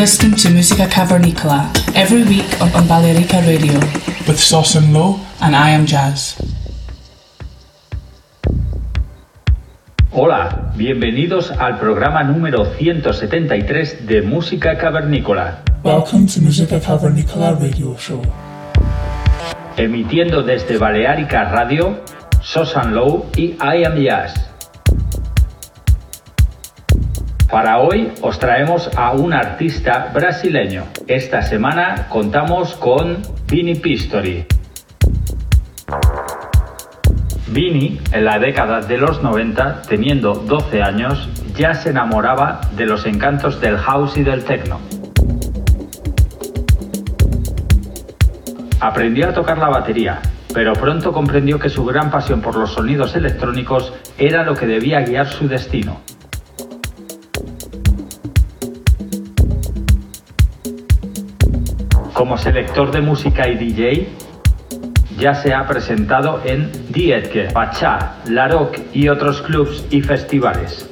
Listening to Musica Cavernicola every week on, on Balearica Radio with Sauce and Low and I am Jazz. Hola, bienvenidos al programa número 173 de Música Cavernícola, Welcome to Musica Cavernicola radio show. emitiendo desde Balearica Radio, Sosan Low y I Am Jazz. Para hoy os traemos a un artista brasileño. Esta semana contamos con Vini Pistori. Vini, en la década de los 90, teniendo 12 años, ya se enamoraba de los encantos del house y del techno. Aprendió a tocar la batería, pero pronto comprendió que su gran pasión por los sonidos electrónicos era lo que debía guiar su destino. Como selector de música y DJ, ya se ha presentado en Dietke, Pachá, Laroc y otros clubs y festivales.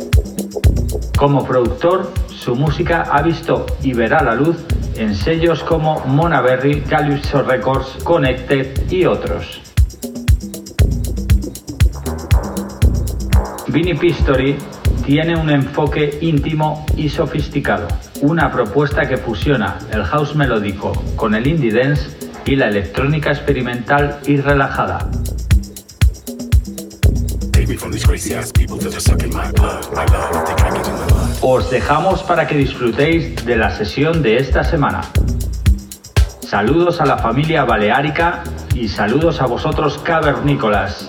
Como productor, su música ha visto y verá la luz en sellos como Monaberry, Calypso Records, Connected y otros. Vinny Pistori tiene un enfoque íntimo y sofisticado, una propuesta que fusiona el house melódico con el indie dance y la electrónica experimental y relajada. Os dejamos para que disfrutéis de la sesión de esta semana. Saludos a la familia baleárica y saludos a vosotros cavernícolas.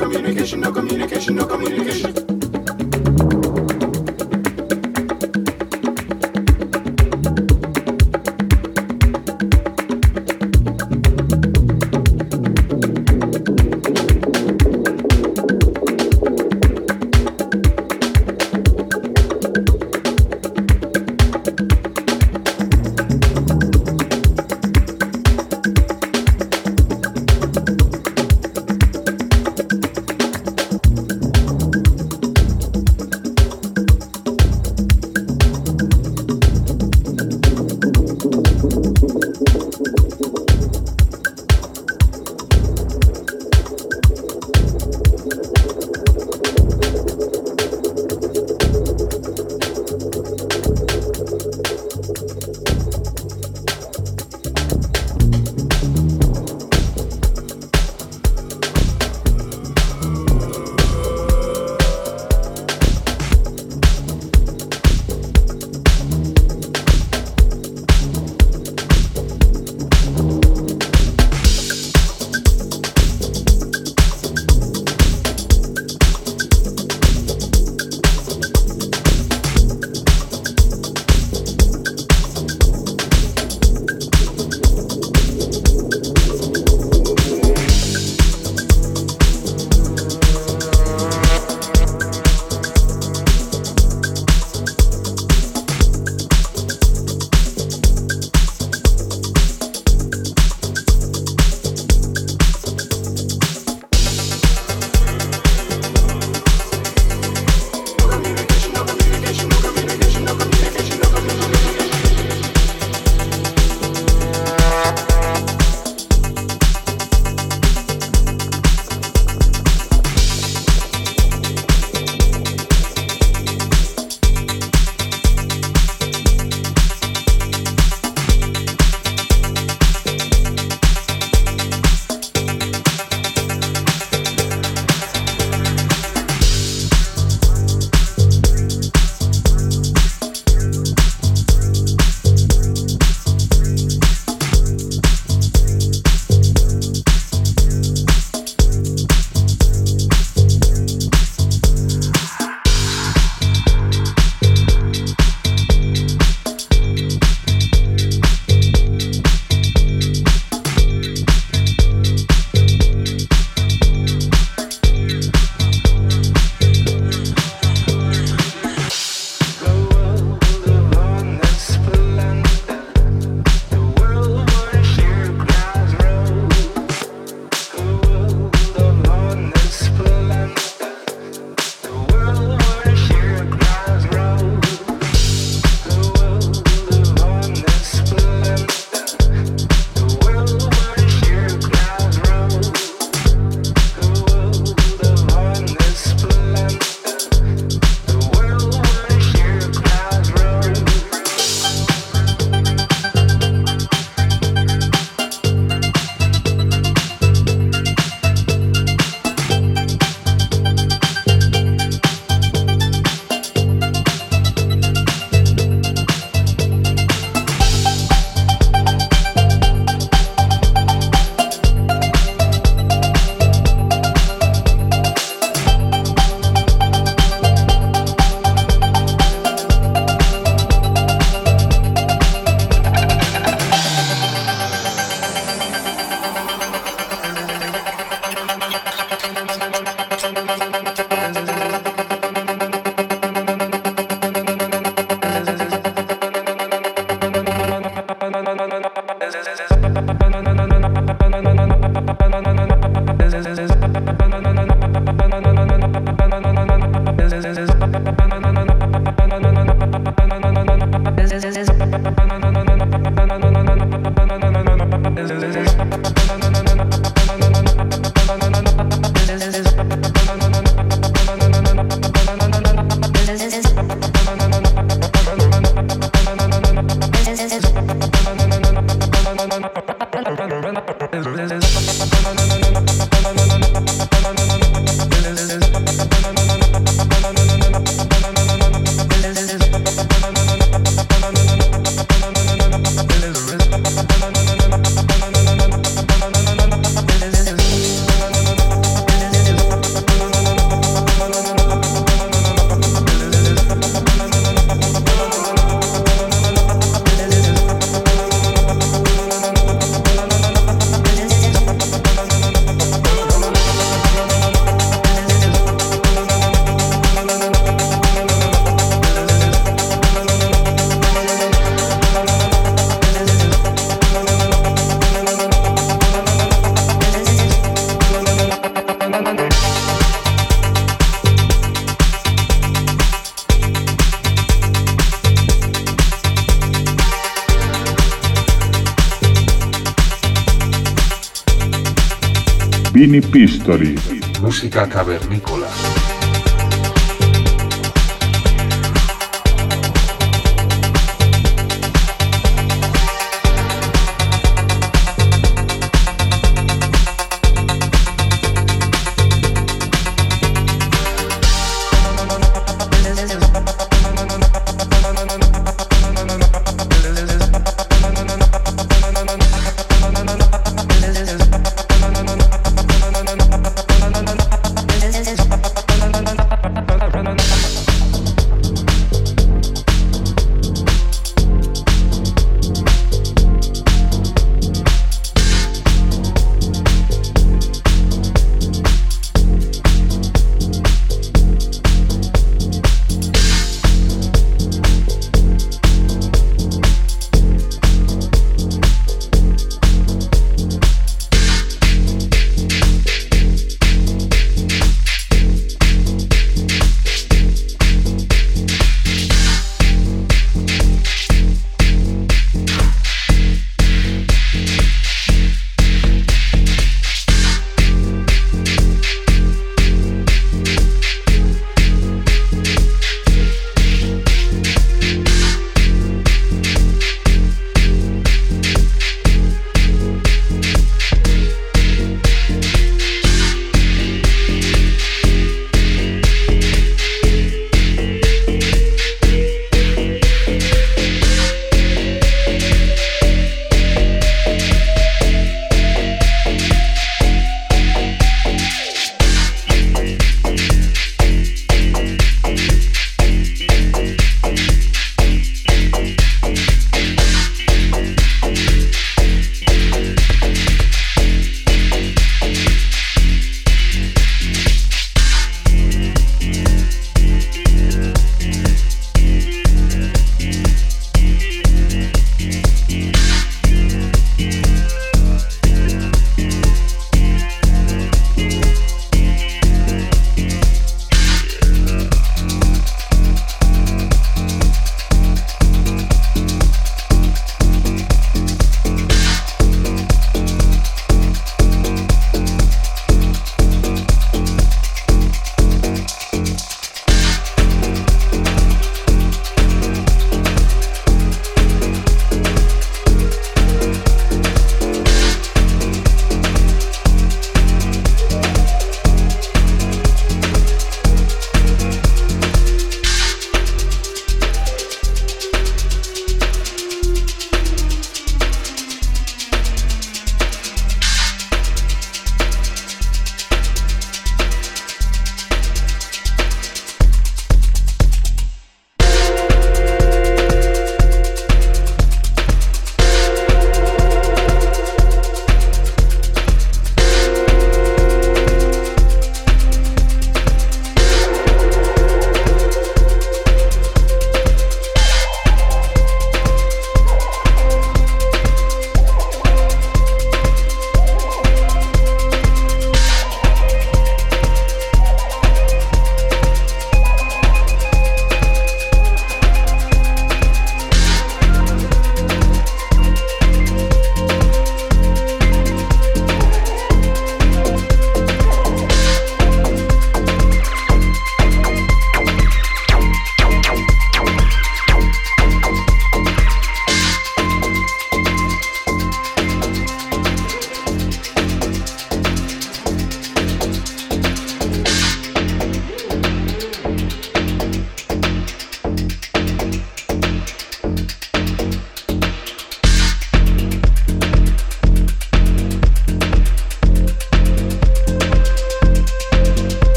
Música cavernícola.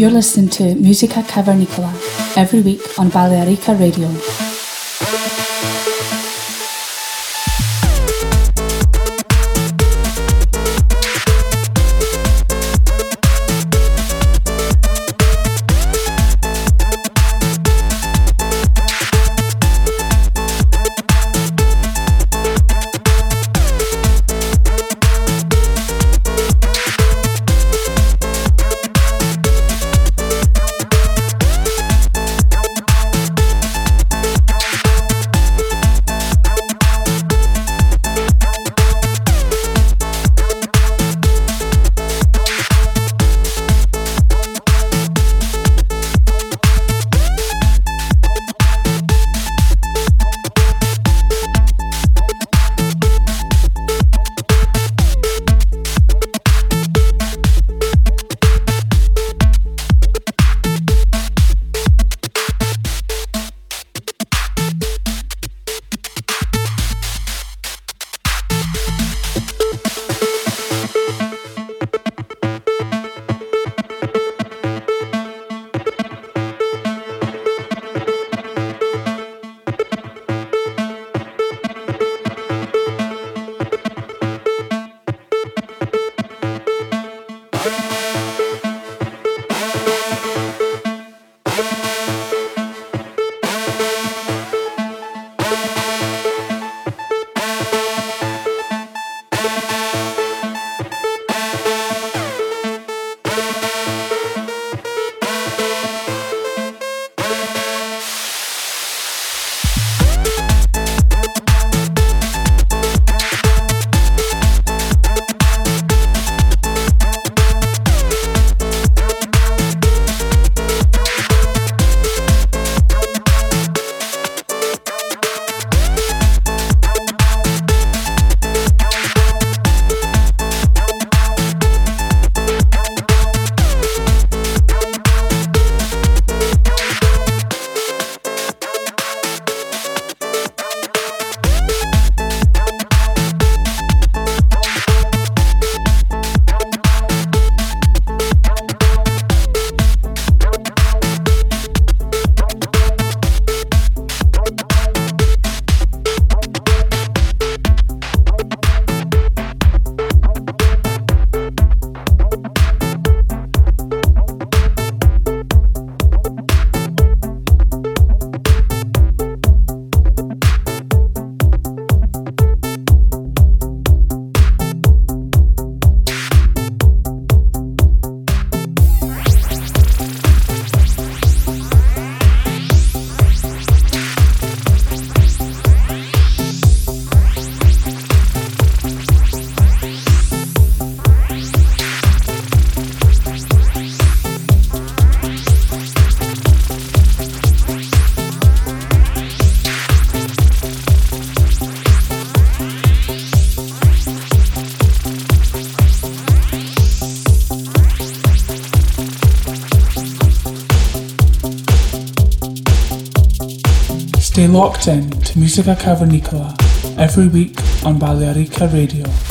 You're listening to Musica Cavernicola every week on Balearica Radio. Musica Cavernicola every week on Balearica Radio.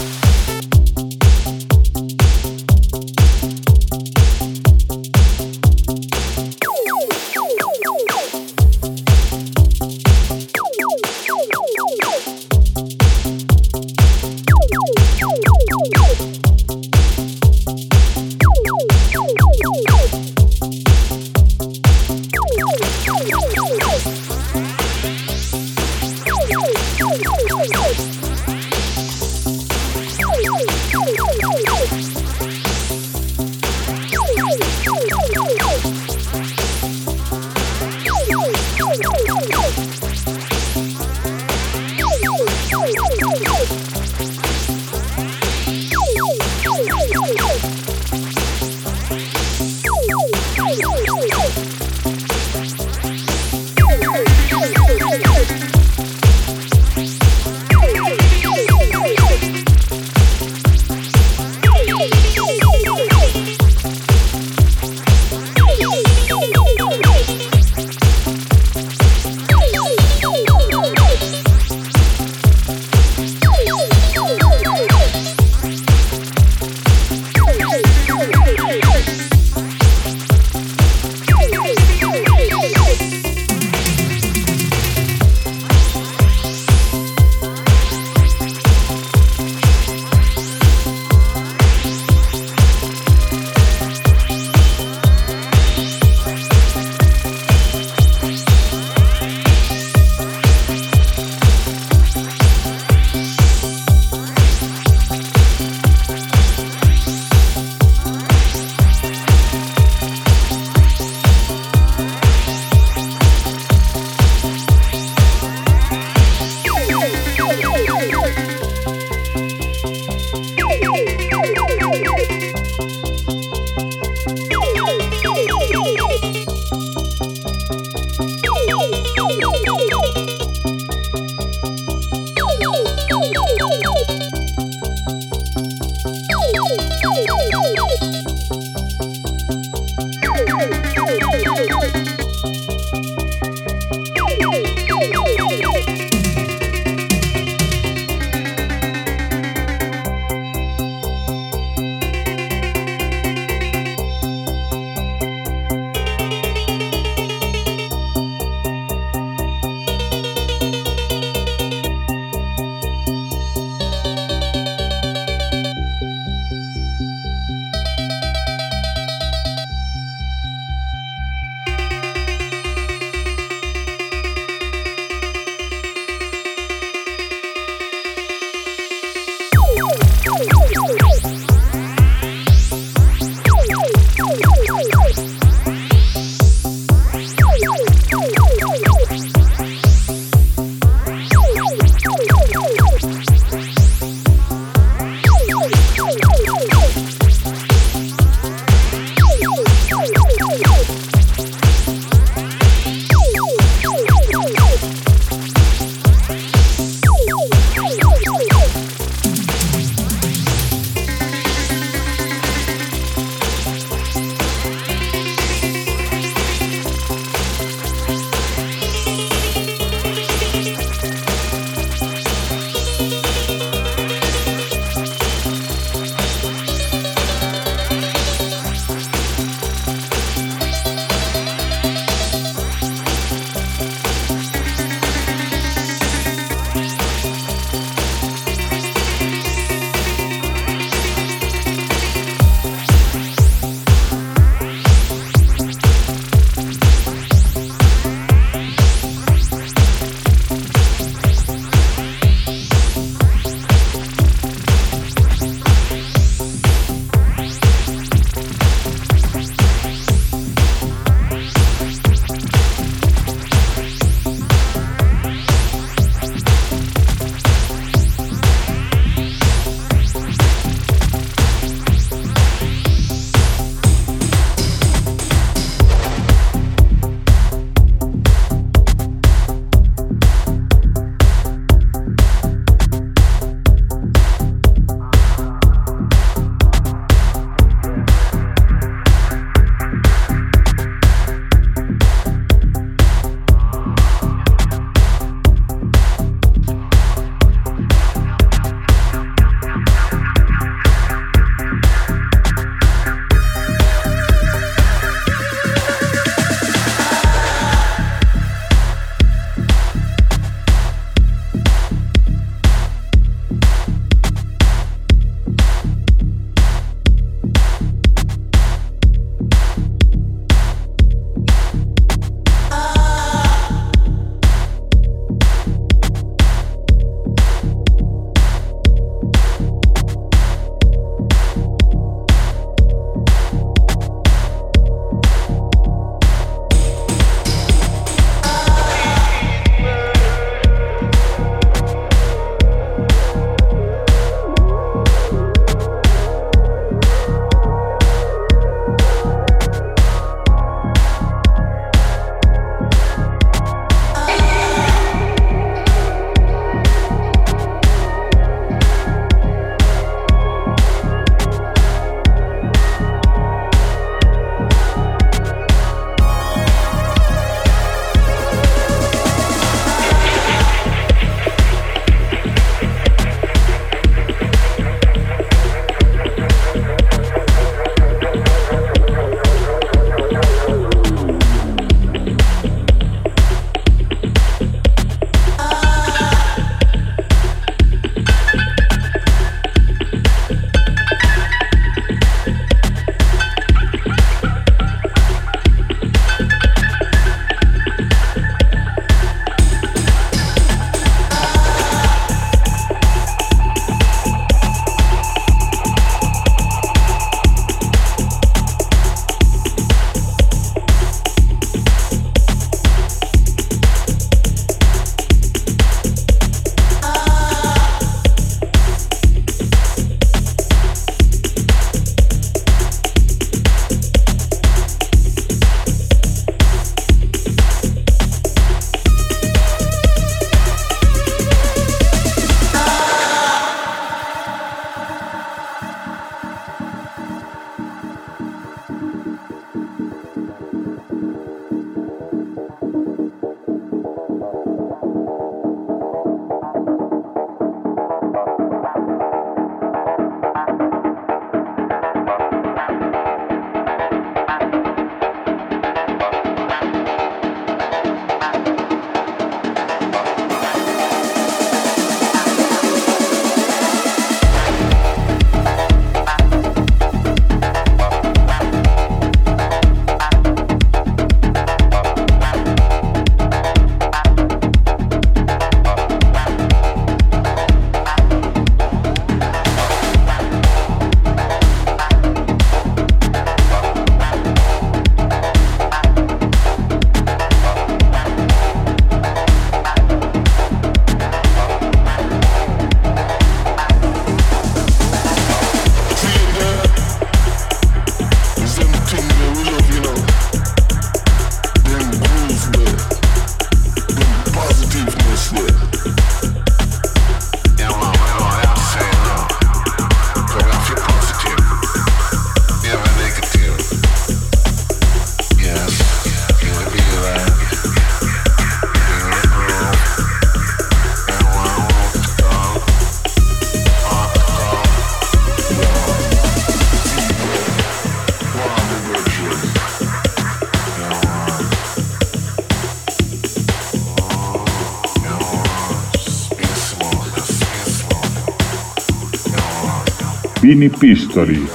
Vini Pistori.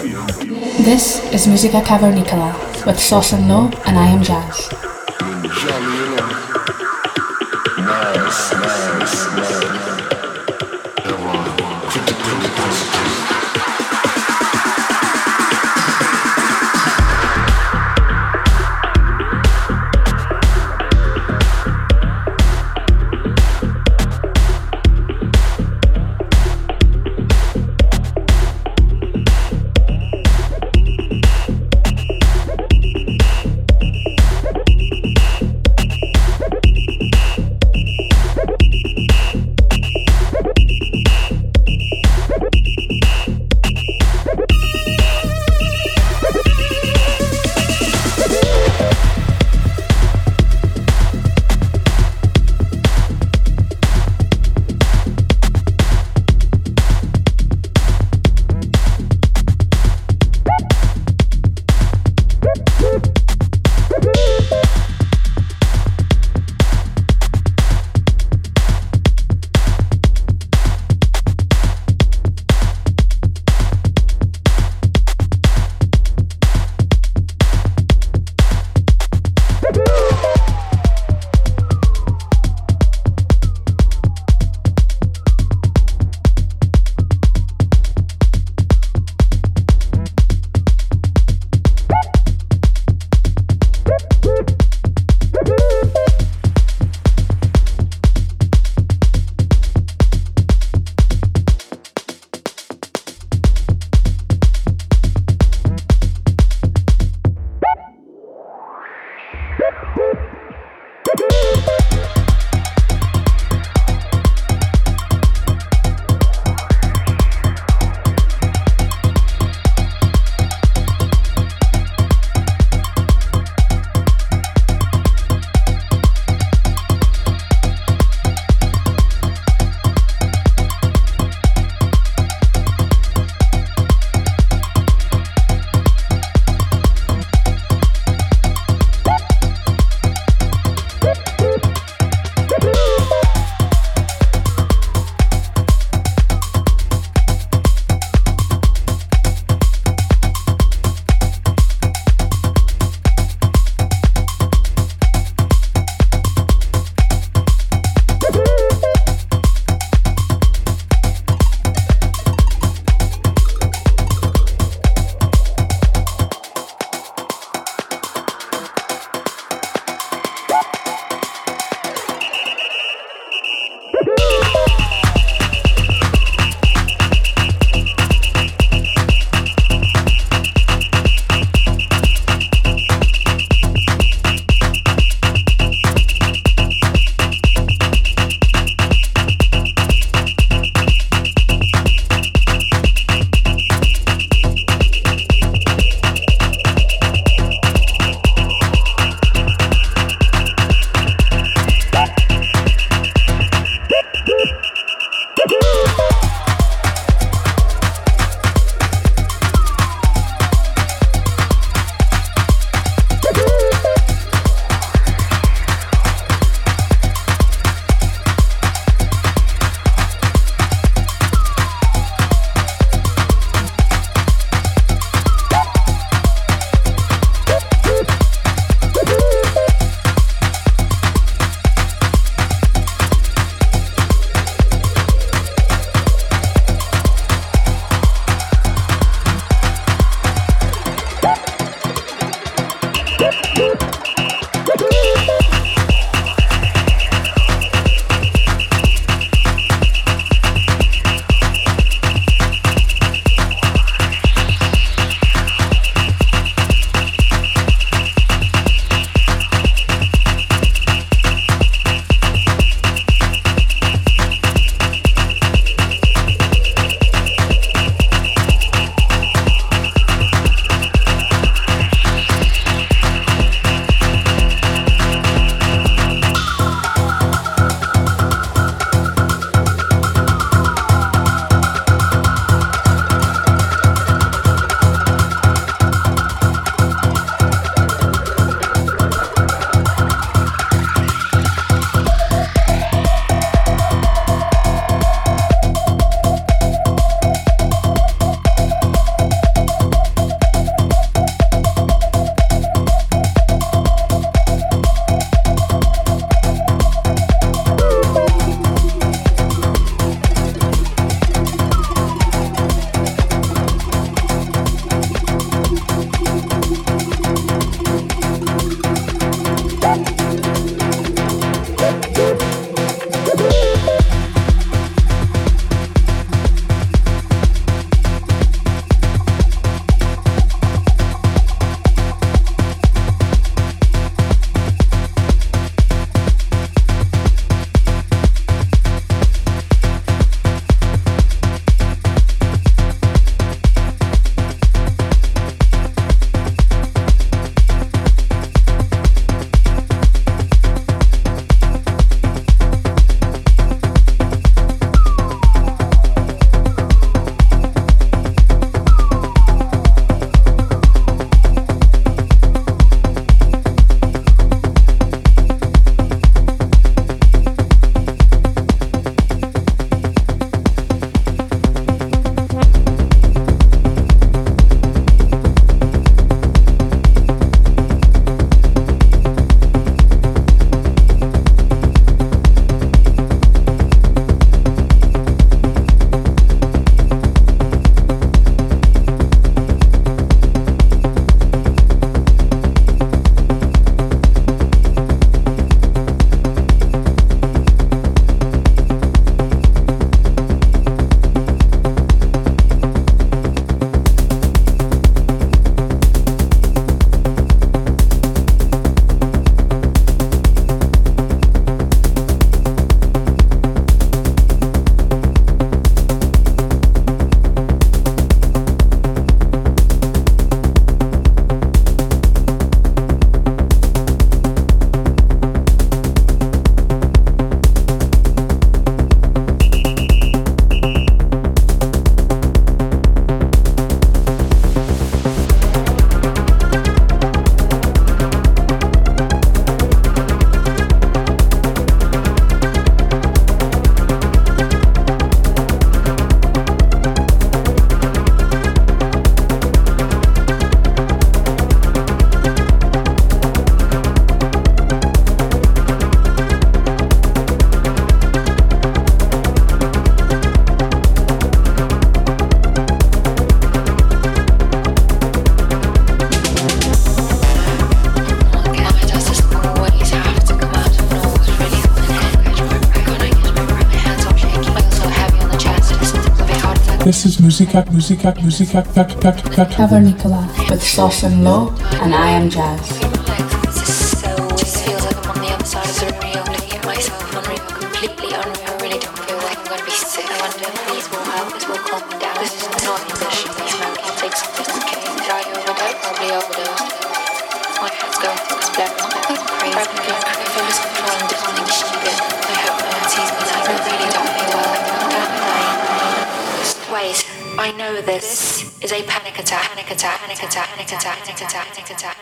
This is Musica Cavernicola with Sauce and Low, and I am Jazz. This is Musica, Musica, Musica, Cavernicola with Sauce and Low, and I am Jazz. tick tock, tick tock.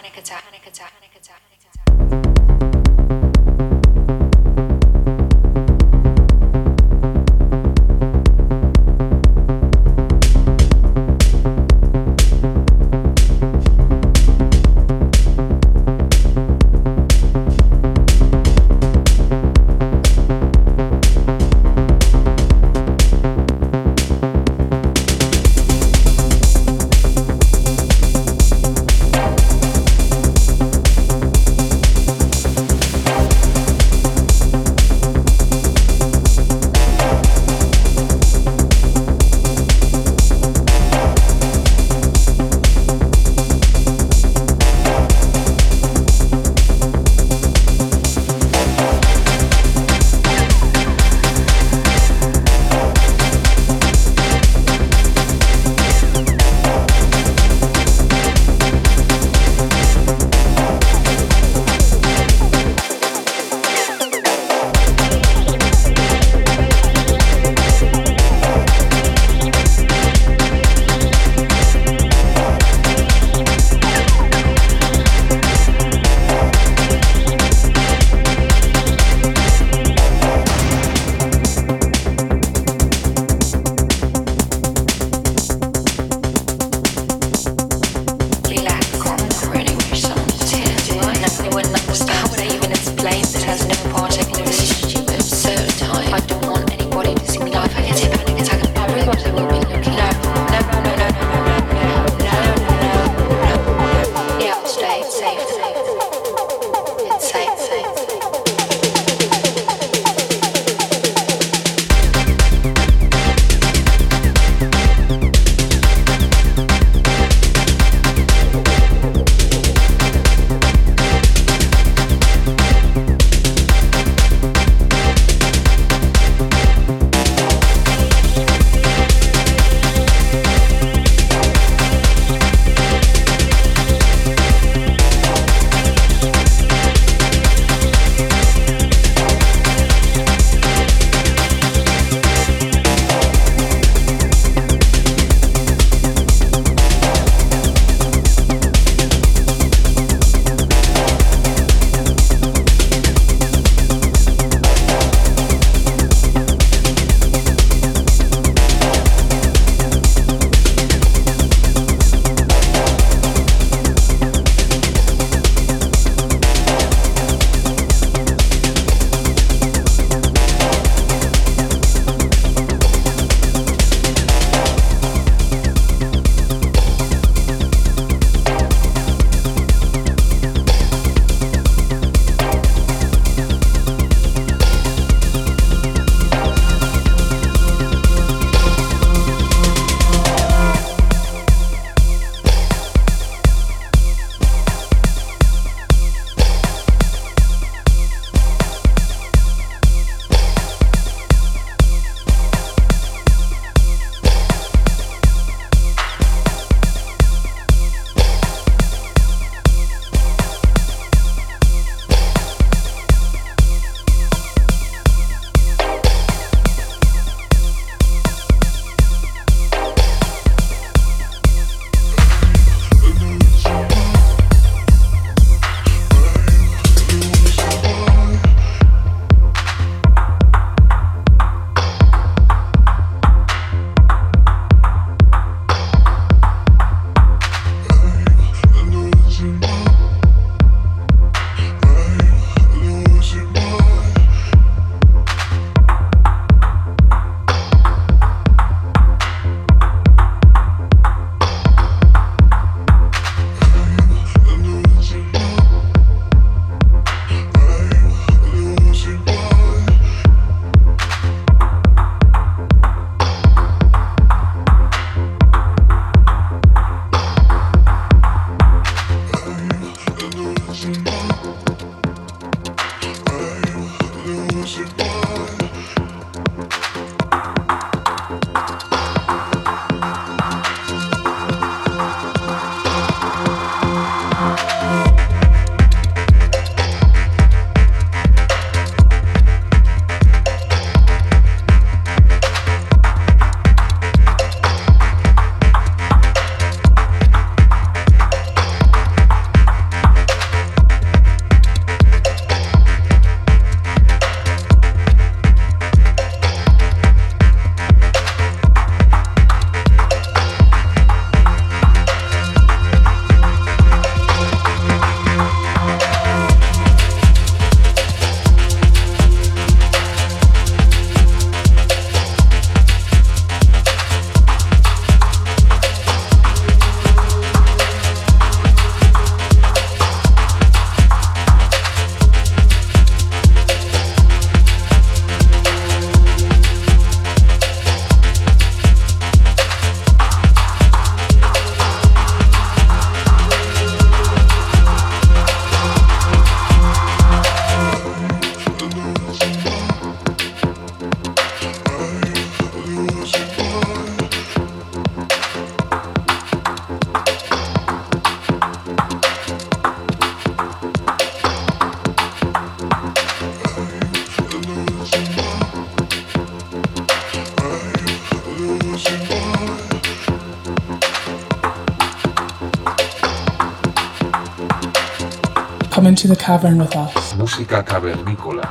Into the cavern with us. Música cavernícola.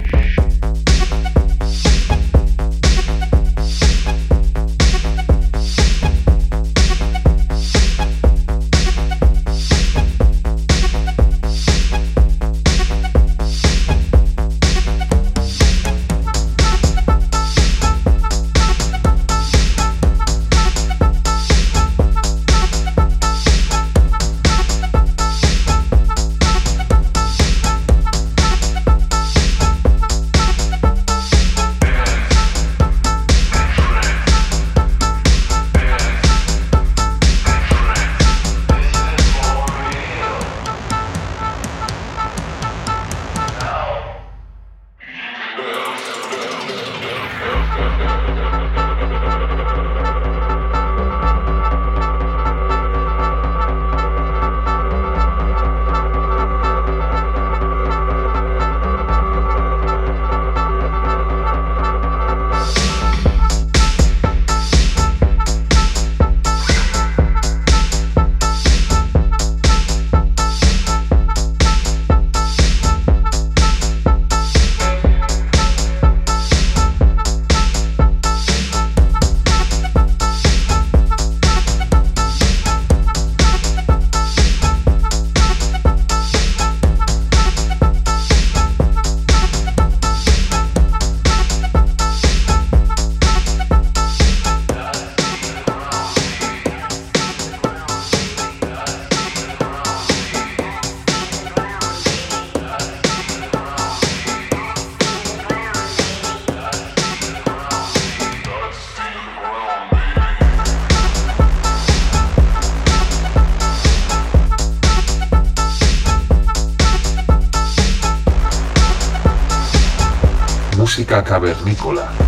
Cavernícola.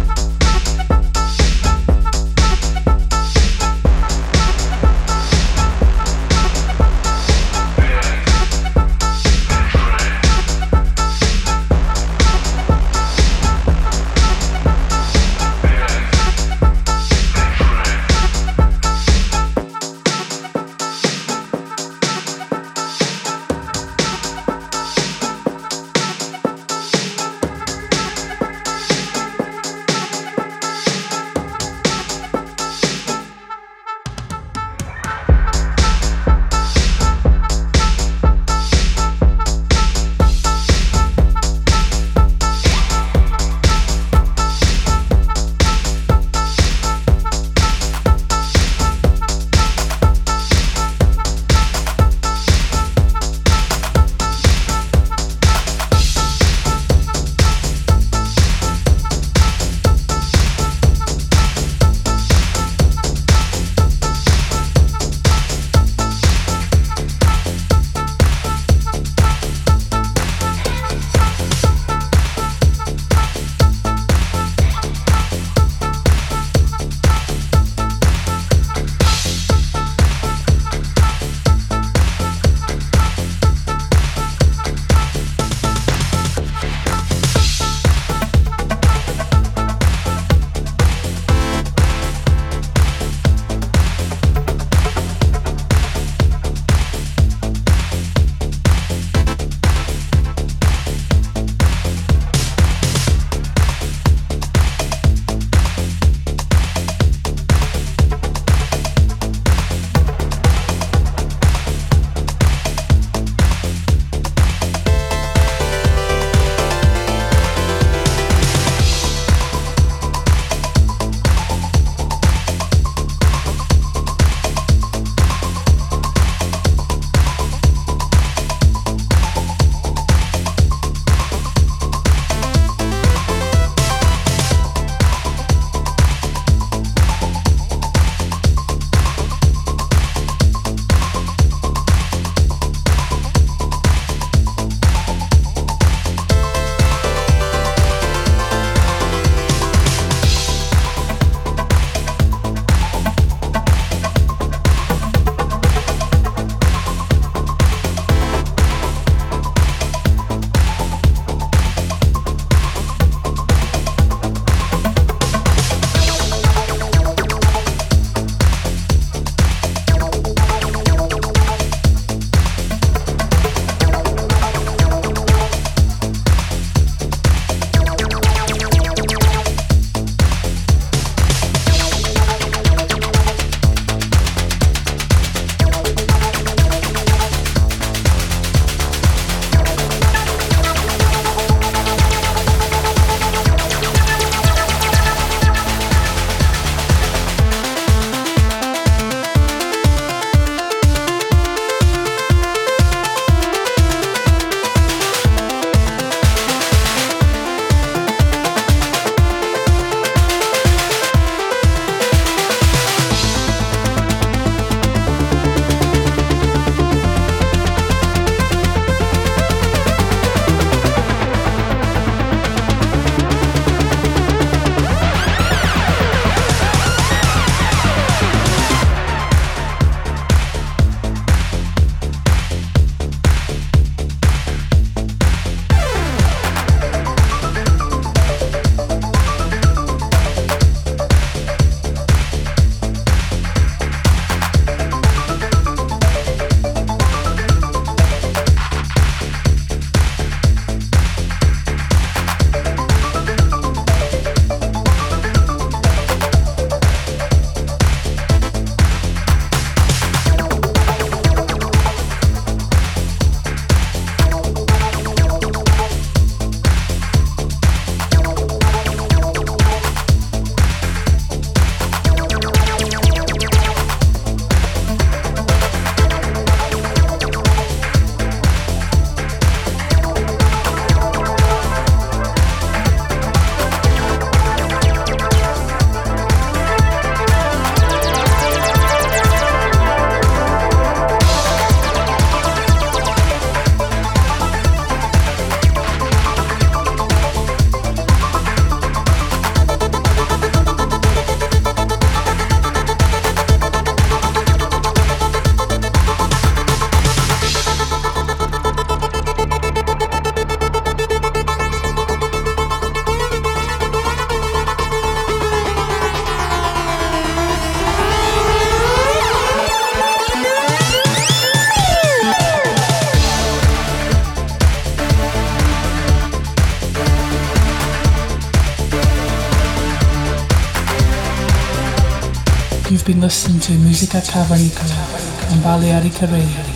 Listening to Musica Cavernicola on Balearica Radio.